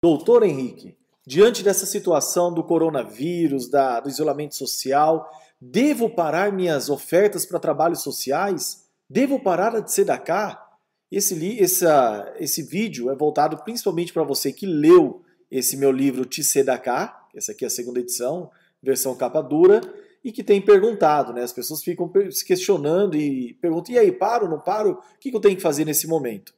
Doutor Henrique, diante dessa situação do coronavírus, da, do isolamento social, devo parar minhas ofertas para trabalhos sociais? Devo parar de cá? Esse, essa, esse vídeo é voltado principalmente para você que leu esse meu livro Tsedaká, essa aqui é a segunda edição, versão capa dura, e que tem perguntado, né? As pessoas ficam se questionando e perguntam: e aí, paro, não paro? O que eu tenho que fazer nesse momento?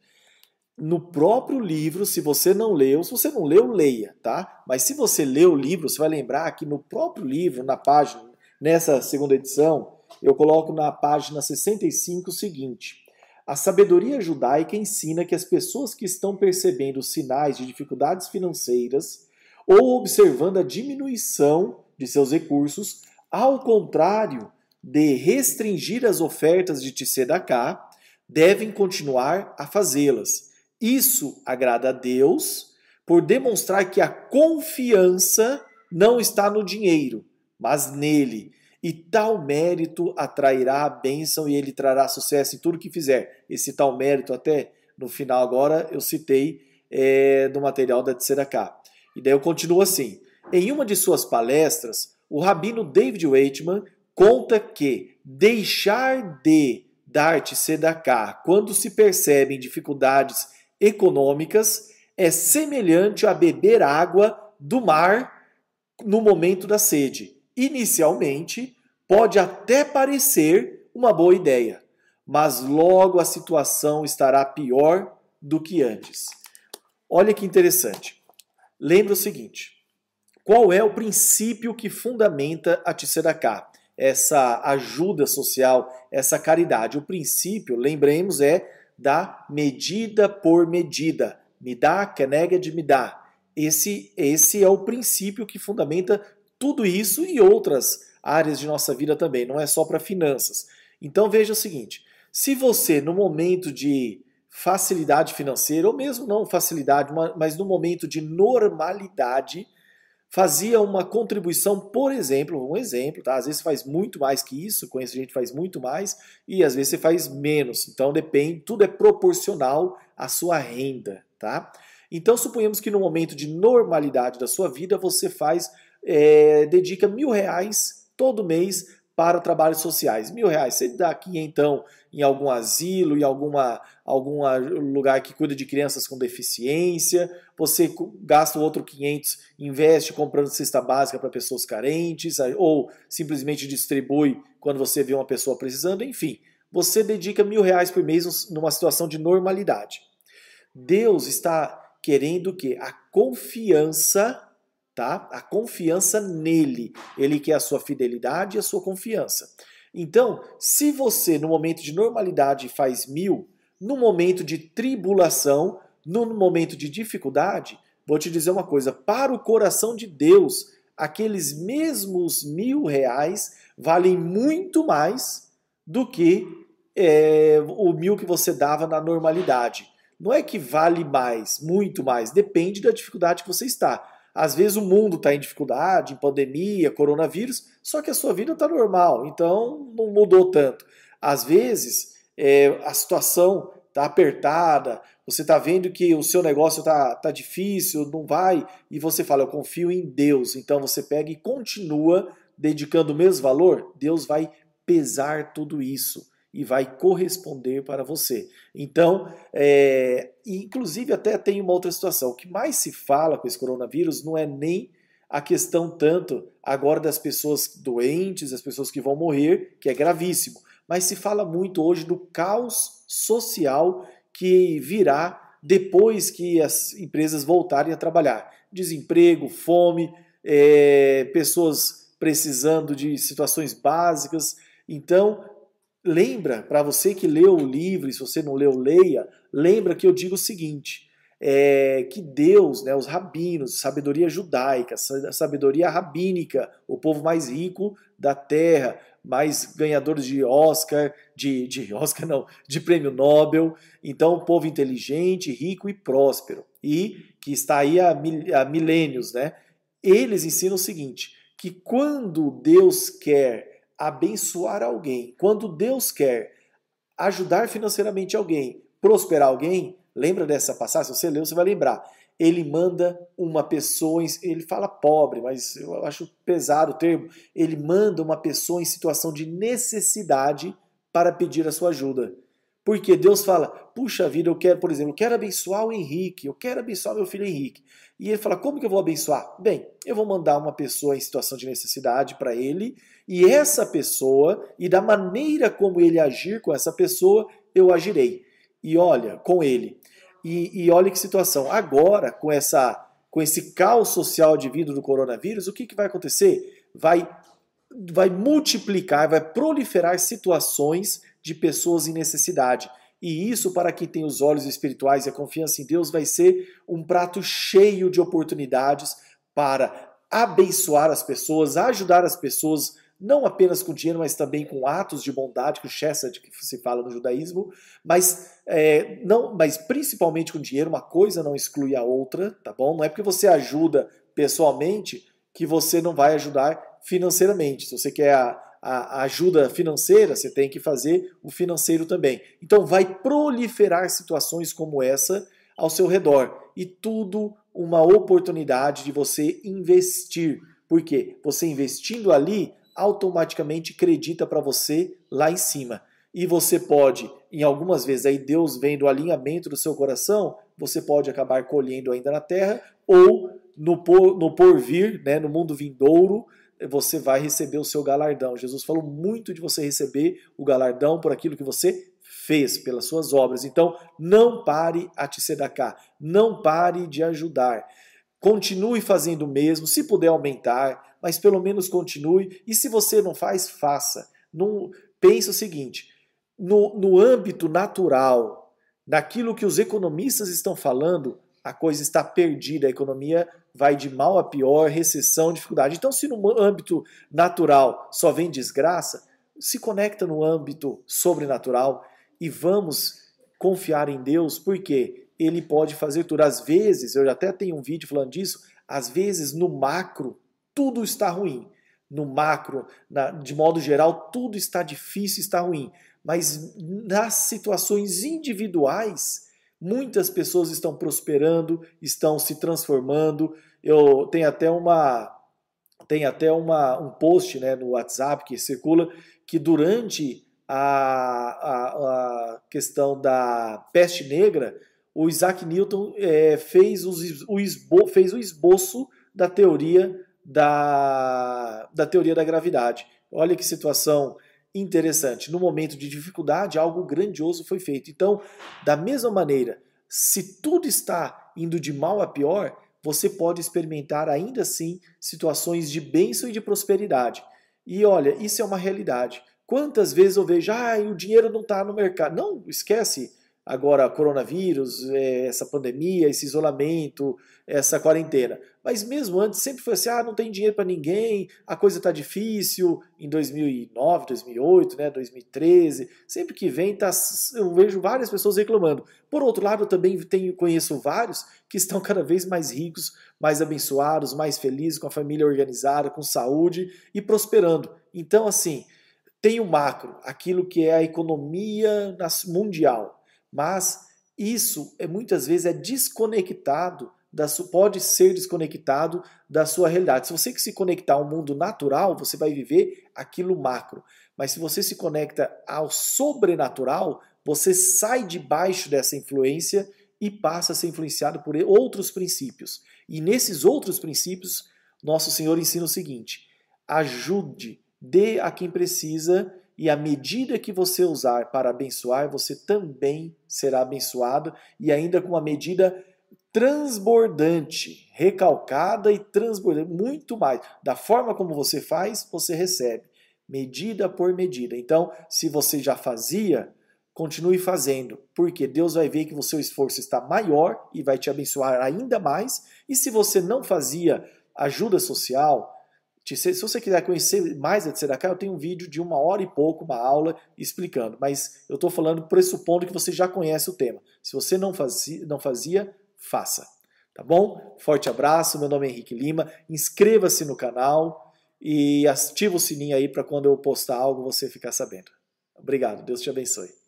No próprio livro, se você não leu, se você não leu, leia, tá? Mas se você leu o livro, você vai lembrar que no próprio livro, na página, nessa segunda edição, eu coloco na página 65 o seguinte: a sabedoria judaica ensina que as pessoas que estão percebendo sinais de dificuldades financeiras ou observando a diminuição de seus recursos, ao contrário de restringir as ofertas de Tzedakah, devem continuar a fazê-las isso agrada a Deus por demonstrar que a confiança não está no dinheiro, mas nele. E tal mérito atrairá a bênção e ele trará sucesso em tudo que fizer. Esse tal mérito, até no final agora, eu citei é, do material da Tzedakah. E daí eu continuo assim. Em uma de suas palestras, o rabino David Waitman conta que deixar de dar Tzedakah quando se percebem dificuldades econômicas é semelhante a beber água do mar no momento da sede. Inicialmente, pode até parecer uma boa ideia, mas logo a situação estará pior do que antes. Olha que interessante. Lembra o seguinte: qual é o princípio que fundamenta a Tzedakah? Essa ajuda social, essa caridade. O princípio, lembremos, é da medida por medida. Me dá, keneged me dá. Esse, esse é o princípio que fundamenta tudo isso e outras áreas de nossa vida também, não é só para finanças. Então veja o seguinte: se você, no momento de facilidade financeira, ou mesmo não facilidade, mas no momento de normalidade, fazia uma contribuição, por exemplo, um exemplo, tá? Às vezes faz muito mais que isso, conheço gente faz muito mais, e às vezes você faz menos. Então depende, tudo é proporcional à sua renda, tá? Então suponhamos que no momento de normalidade da sua vida você faz, é, dedica mil reais todo mês para trabalhos sociais. Mil reais. Você dá aqui então em algum asilo, em alguma, algum lugar que cuida de crianças com deficiência. Você gasta o outro 500, investe comprando cesta básica para pessoas carentes, ou simplesmente distribui quando você vê uma pessoa precisando. Enfim, você dedica mil reais por mês numa situação de normalidade. Deus está querendo que a confiança tá? A confiança nele. Ele quer a sua fidelidade e a sua confiança. Então, se você no momento de normalidade faz mil, no momento de tribulação, no momento de dificuldade, vou te dizer uma coisa: para o coração de Deus, aqueles mesmos mil reais valem muito mais do que é, o mil que você dava na normalidade. Não é que vale mais, muito mais, depende da dificuldade que você está. Às vezes o mundo está em dificuldade, em pandemia, coronavírus, só que a sua vida está normal, então não mudou tanto. Às vezes é, a situação está apertada, você está vendo que o seu negócio está tá difícil, não vai, e você fala, eu confio em Deus. Então você pega e continua dedicando o mesmo valor, Deus vai pesar tudo isso e vai corresponder para você. Então, é, inclusive até tem uma outra situação. O que mais se fala com esse coronavírus não é nem a questão tanto agora das pessoas doentes, das pessoas que vão morrer, que é gravíssimo, mas se fala muito hoje do caos social que virá depois que as empresas voltarem a trabalhar. Desemprego, fome, é, pessoas precisando de situações básicas. Então, lembra, para você que leu o livro, se você não leu, leia, lembra que eu digo o seguinte, é, que Deus, né, os rabinos, sabedoria judaica, sabedoria rabínica, o povo mais rico da terra, mais ganhadores de Oscar, de, de Oscar não, de prêmio Nobel, então um povo inteligente, rico e próspero, e que está aí há, há milênios, né? Eles ensinam o seguinte, que quando Deus quer abençoar alguém, quando Deus quer ajudar financeiramente alguém, prosperar alguém, lembra dessa passagem? Se você leu, você vai lembrar. ele manda uma pessoa, ele fala pobre, mas eu acho pesado o termo, ele manda uma pessoa em situação de necessidade para pedir a sua ajuda. Porque Deus fala, puxa vida, eu quero, por exemplo, eu quero abençoar o Henrique, eu quero abençoar meu filho Henrique. E ele fala, como que eu vou abençoar? Bem, eu vou mandar uma pessoa em situação de necessidade para ele, e essa pessoa, e da maneira como ele agir com essa pessoa, eu agirei. E olha, com ele. E, e olha que situação. Agora, com essa com esse caos social de vida do coronavírus, o que, que vai acontecer? Vai, vai multiplicar, vai proliferar situações de pessoas em necessidade. E isso, para quem tem os olhos espirituais e a confiança em Deus, vai ser um prato cheio de oportunidades para abençoar as pessoas, ajudar as pessoas não apenas com dinheiro, mas também com atos de bondade, com chesed que se fala no judaísmo, mas, é, não, mas principalmente com dinheiro, uma coisa não exclui a outra, tá bom? Não é porque você ajuda pessoalmente que você não vai ajudar financeiramente. Se você quer a, a, ajuda financeira, você tem que fazer o financeiro também. Então vai proliferar situações como essa ao seu redor e tudo uma oportunidade de você investir. Porque você investindo ali, automaticamente acredita para você lá em cima. E você pode, em algumas vezes, aí Deus vendo o alinhamento do seu coração, você pode acabar colhendo ainda na terra, ou no, por, no porvir, né, no mundo vindouro, você vai receber o seu galardão. Jesus falou muito de você receber o galardão por aquilo que você fez, pelas suas obras. Então, não pare a te sedacar, não pare de ajudar. Continue fazendo o mesmo, se puder aumentar, mas pelo menos continue. E se você não faz, faça. Não, pense o seguinte: no, no âmbito natural, naquilo que os economistas estão falando, a coisa está perdida, a economia vai de mal a pior, recessão, dificuldade. Então, se no âmbito natural só vem desgraça, se conecta no âmbito sobrenatural e vamos confiar em Deus, porque Ele pode fazer tudo. Às vezes, eu até tenho um vídeo falando disso, às vezes no macro tudo está ruim. No macro, na, de modo geral, tudo está difícil, está ruim. Mas nas situações individuais, Muitas pessoas estão prosperando, estão se transformando. Eu tenho até uma tem até uma, um post né, no WhatsApp que circula que durante a, a, a questão da peste negra, o Isaac Newton é, fez, os, o esbo, fez o esboço da teoria da, da teoria da gravidade. Olha que situação interessante. No momento de dificuldade, algo grandioso foi feito. Então, da mesma maneira, se tudo está indo de mal a pior, você pode experimentar ainda assim situações de bênção e de prosperidade. E olha, isso é uma realidade. Quantas vezes eu vejo, ah, o dinheiro não está no mercado. Não, esquece agora coronavírus, é, essa pandemia, esse isolamento, essa quarentena. Mas mesmo antes sempre foi assim, ah, não tem dinheiro para ninguém, a coisa está difícil. Em 2009, 2008, né, 2013, sempre que vem, tá, eu vejo várias pessoas reclamando. Por outro lado, eu também tenho, conheço vários que estão cada vez mais ricos, mais abençoados, mais felizes, com a família organizada, com saúde e prosperando. Então, assim, tem o macro, aquilo que é a economia mundial mas isso é muitas vezes é desconectado da pode ser desconectado da sua realidade. Se você que se conectar ao mundo natural, você vai viver aquilo macro. Mas se você se conecta ao sobrenatural, você sai debaixo dessa influência e passa a ser influenciado por outros princípios. E nesses outros princípios, nosso Senhor ensina o seguinte: ajude, dê a quem precisa e à medida que você usar para abençoar, você também será abençoado, e ainda com uma medida transbordante, recalcada e transbordante, muito mais. Da forma como você faz, você recebe, medida por medida. Então, se você já fazia, continue fazendo, porque Deus vai ver que o seu esforço está maior e vai te abençoar ainda mais. E se você não fazia ajuda social, se você quiser conhecer mais a Tzedakah, eu tenho um vídeo de uma hora e pouco, uma aula explicando. Mas eu estou falando pressupondo que você já conhece o tema. Se você não fazia, não fazia faça. Tá bom? Forte abraço, meu nome é Henrique Lima. Inscreva-se no canal e ativa o sininho aí para quando eu postar algo você ficar sabendo. Obrigado, Deus te abençoe.